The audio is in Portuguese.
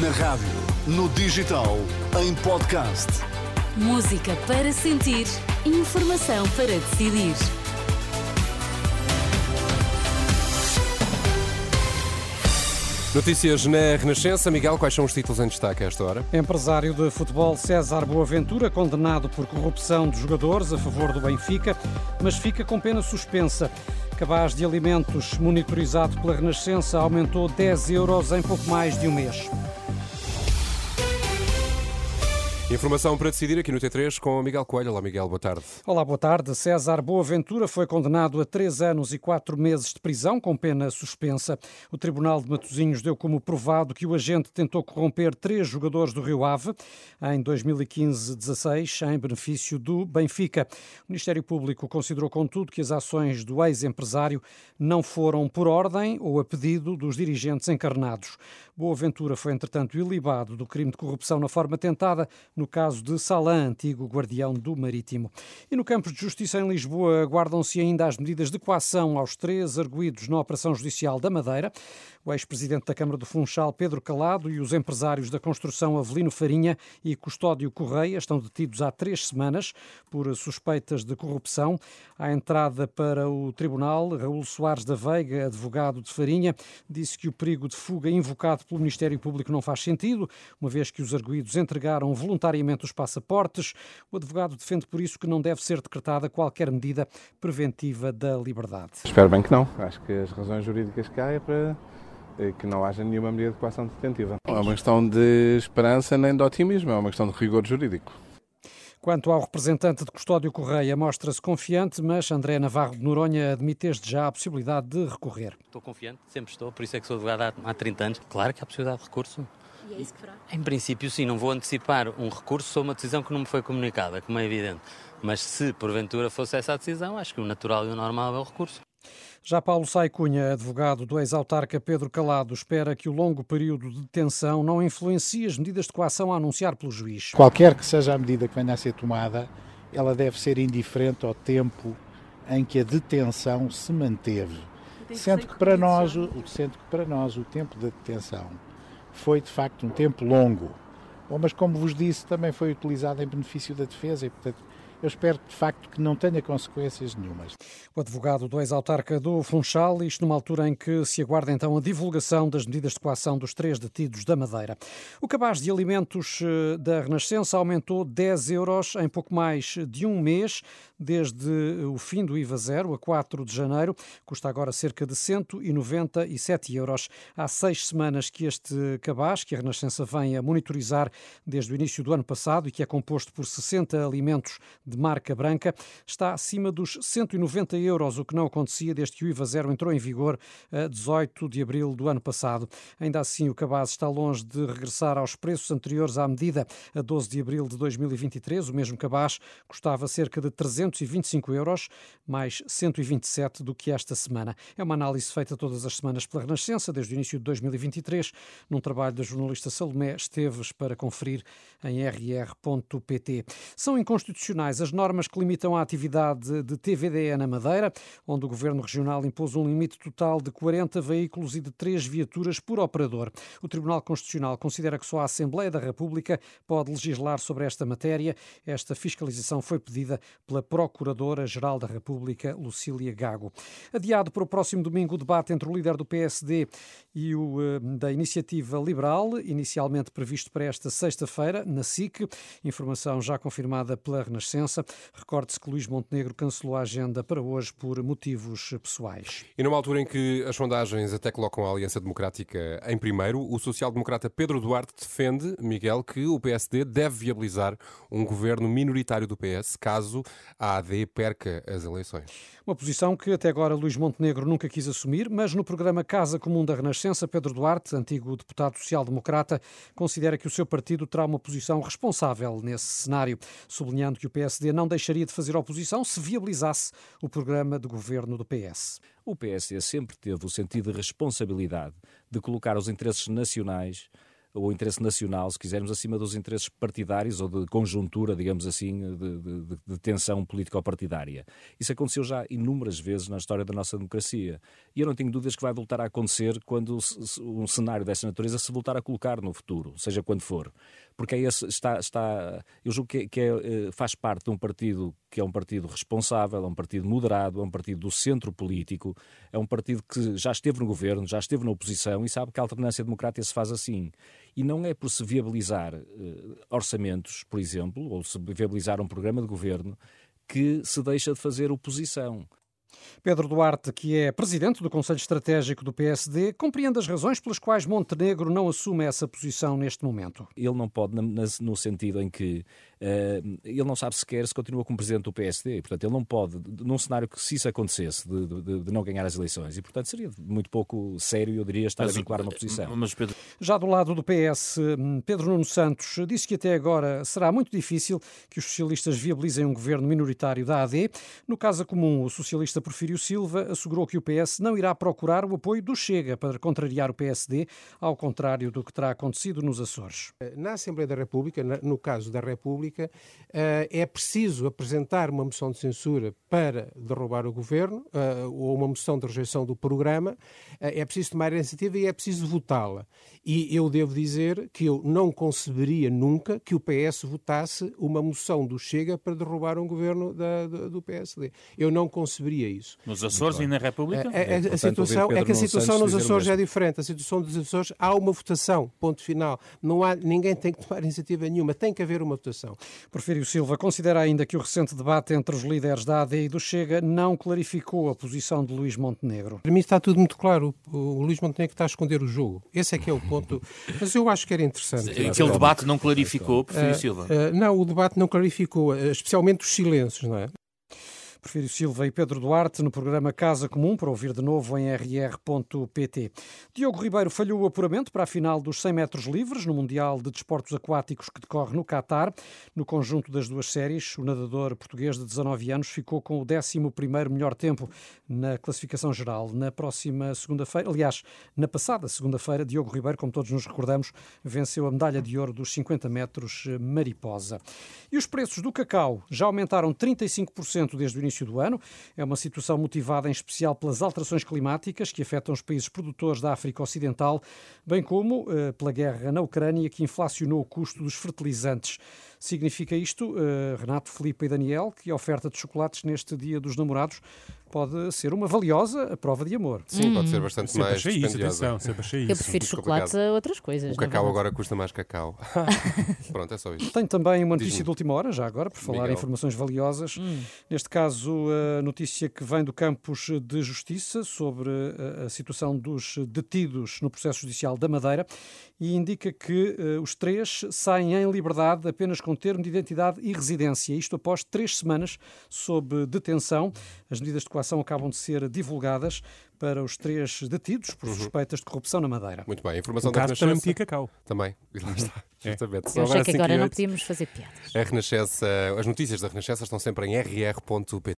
Na rádio, no digital, em podcast. Música para sentir, informação para decidir. Notícias na Renascença. Miguel, quais são os títulos em destaque a esta hora? Empresário de futebol César Boaventura, condenado por corrupção de jogadores a favor do Benfica, mas fica com pena suspensa. Cabaz de alimentos monitorizado pela Renascença aumentou 10 euros em pouco mais de um mês. Informação para decidir aqui no T3 com Miguel Coelho. Olá, Miguel, boa tarde. Olá, boa tarde. César Boaventura foi condenado a três anos e quatro meses de prisão, com pena suspensa. O Tribunal de Matosinhos deu como provado que o agente tentou corromper três jogadores do Rio Ave em 2015-16, em benefício do Benfica. O Ministério Público considerou, contudo, que as ações do ex-empresário não foram por ordem ou a pedido dos dirigentes encarnados. Boaventura foi, entretanto, ilibado do crime de corrupção na forma tentada no caso de Salã, antigo guardião do Marítimo. E no campo de justiça em Lisboa, aguardam-se ainda as medidas de coação aos três arguídos na Operação Judicial da Madeira. O ex-presidente da Câmara do Funchal, Pedro Calado, e os empresários da construção Avelino Farinha e Custódio Correia estão detidos há três semanas por suspeitas de corrupção. À entrada para o tribunal, Raul Soares da Veiga, advogado de Farinha, disse que o perigo de fuga invocado pelo Ministério Público não faz sentido, uma vez que os arguídos entregaram voluntariamente os passaportes. O advogado defende por isso que não deve ser decretada qualquer medida preventiva da liberdade. Espero bem que não. Acho que as razões jurídicas que há é para que não haja nenhuma medida de coação detentiva. Não é uma questão de esperança nem de otimismo, é uma questão de rigor jurídico. Quanto ao representante de Custódio Correia, mostra-se confiante, mas André Navarro de Noronha admite desde já a possibilidade de recorrer. Estou confiante, sempre estou, por isso é que sou advogado há 30 anos. Claro que há possibilidade de recurso. E é isso que fará? Em princípio, sim, não vou antecipar um recurso sobre uma decisão que não me foi comunicada, como é evidente. Mas se porventura fosse essa a decisão, acho que o natural e o normal é o recurso. Já Paulo Sai Cunha, advogado do ex-autarca Pedro Calado, espera que o longo período de detenção não influencie as medidas de coação a anunciar pelo juiz. Qualquer que seja a medida que venha a ser tomada, ela deve ser indiferente ao tempo em que a detenção se manteve. Sendo que para nós, sendo que para nós o tempo da detenção foi de facto um tempo longo. Bom, mas como vos disse, também foi utilizado em benefício da defesa e, portanto, eu espero de facto que não tenha consequências nenhumas. O advogado do ex-autarca do Funchal, isto numa altura em que se aguarda então a divulgação das medidas de coação dos três detidos da Madeira. O cabaz de alimentos eh, da Renascença aumentou 10 euros em pouco mais de um mês, desde o fim do IVA zero, a 4 de janeiro. Custa agora cerca de 197 euros. Há seis semanas que este cabaz, que a Renascença vem a monitorizar desde o início do ano passado e que é composto por 60 alimentos de marca branca, está acima dos 190 euros, o que não acontecia desde que o IVA zero entrou em vigor a 18 de abril do ano passado. Ainda assim, o cabaz está longe de regressar aos preços anteriores à medida a 12 de abril de 2023. O mesmo cabaz custava cerca de 325 euros, mais 127 do que esta semana. É uma análise feita todas as semanas pela Renascença, desde o início de 2023, num trabalho da jornalista Salomé Esteves para conferir em rr.pt. São inconstitucionais as normas que limitam a atividade de TVDE na Madeira, onde o Governo Regional impôs um limite total de 40 veículos e de 3 viaturas por operador. O Tribunal Constitucional considera que só a Assembleia da República pode legislar sobre esta matéria. Esta fiscalização foi pedida pela Procuradora-Geral da República, Lucília Gago. Adiado para o próximo domingo o debate entre o líder do PSD e o eh, da Iniciativa Liberal, inicialmente previsto para esta sexta-feira, na SIC. Informação já confirmada pela Renascença. Recorde-se que Luís Montenegro cancelou a agenda para hoje por motivos pessoais. E numa altura em que as sondagens até colocam a Aliança Democrática em primeiro, o social-democrata Pedro Duarte defende, Miguel, que o PSD deve viabilizar um governo minoritário do PS caso a AD perca as eleições. Uma posição que até agora Luís Montenegro nunca quis assumir, mas no programa Casa Comum da Renascença, Pedro Duarte, antigo deputado social-democrata, considera que o seu partido terá uma posição responsável nesse cenário, sublinhando que o PSD não deixaria de fazer oposição se viabilizasse o programa de governo do PS. O PSD sempre teve o sentido de responsabilidade de colocar os interesses nacionais o interesse nacional, se quisermos, acima dos interesses partidários ou de conjuntura, digamos assim, de, de, de tensão político-partidária. Isso aconteceu já inúmeras vezes na história da nossa democracia. E eu não tenho dúvidas que vai voltar a acontecer quando um cenário dessa natureza se voltar a colocar no futuro, seja quando for porque é esse, está, está, eu julgo que, que é, eh, faz parte de um partido que é um partido responsável, é um partido moderado, é um partido do centro político, é um partido que já esteve no governo, já esteve na oposição e sabe que a alternância democrática se faz assim. E não é por se viabilizar uh, orçamentos, por exemplo, ou se viabilizar um programa de governo, que se deixa de fazer oposição. Pedro Duarte, que é presidente do Conselho Estratégico do PSD, compreende as razões pelas quais Montenegro não assume essa posição neste momento. Ele não pode, no sentido em que ele não sabe sequer se continua como presidente do PSD, e, portanto, ele não pode, num cenário que se isso acontecesse, de, de, de, não ganhar as eleições, e, portanto, seria muito pouco sério, eu diria, estar mas, a vincular uma posição. Mas, Pedro... Já do lado do PS, hum, Pedro Nuno Santos disse que até agora será muito difícil que os socialistas viabilizem um governo minoritário da AD. No caso comum, o socialista Porfírio Silva assegurou que o PS não irá procurar o apoio do Chega para contrariar o PSD, ao contrário do que terá acontecido nos Açores. Na Assembleia da República, no caso da República, eh, é preciso apresentar uma moção de censura para derrubar o governo eh, ou uma moção de rejeição do programa, eh, é preciso tomar a iniciativa e é preciso votá-la. E eu devo dizer que eu não conceberia nunca que o PS votasse uma moção do Chega para derrubar um governo da, do PSD. Eu não conceberia isso. Nos Açores e na República? A, a, a, a situação, é que a situação nos Açores é diferente. A situação dos Açores há uma votação, ponto final. Não há, ninguém tem que tomar iniciativa nenhuma, tem que haver uma votação. Porfírio Silva considera ainda que o recente debate entre os líderes da AD e do Chega não clarificou a posição de Luís Montenegro. Para mim está tudo muito claro. O, o Luís Montenegro está a esconder o jogo. Esse é que é o ponto. Mas eu acho que era interessante. Aquele debate não clarificou, Porfírio Silva? Uh, uh, não, o debate não clarificou, especialmente os silêncios, não é? Porfírio Silva e Pedro Duarte no programa Casa Comum, para ouvir de novo em rr.pt. Diogo Ribeiro falhou o apuramento para a final dos 100 metros livres no Mundial de Desportos Aquáticos que decorre no Catar. No conjunto das duas séries, o nadador português de 19 anos ficou com o 11º melhor tempo na classificação geral. Na próxima segunda-feira, aliás, na passada segunda-feira, Diogo Ribeiro, como todos nos recordamos, venceu a medalha de ouro dos 50 metros mariposa. E os preços do cacau já aumentaram 35% desde o início início do ano. É uma situação motivada em especial pelas alterações climáticas que afetam os países produtores da África Ocidental, bem como uh, pela guerra na Ucrânia que inflacionou o custo dos fertilizantes. Significa isto, uh, Renato, Felipe e Daniel, que a oferta de chocolates neste Dia dos Namorados pode ser uma valiosa prova de amor. Sim, hum. pode ser bastante mais achei. Isso, achei Eu prefiro chocolate a outras coisas. O cacau agora custa mais cacau. Pronto, é só isso. Tenho também uma notícia de última hora, já agora, por falar Miguel. em informações valiosas. Hum. Neste caso, a notícia que vem do Campos de Justiça sobre a situação dos detidos no processo judicial da Madeira e indica que uh, os três saem em liberdade apenas com termo de identidade e residência. Isto após três semanas sob detenção. As medidas de coação acabam de ser divulgadas para os três detidos por uhum. suspeitas de corrupção na Madeira. Muito bem. Informação o da caso também metia cacau. Também. lá está. É. Justamente. Eu achei que agora não podíamos fazer piadas. A Renascença, as notícias da Renascença estão sempre em rr.pt.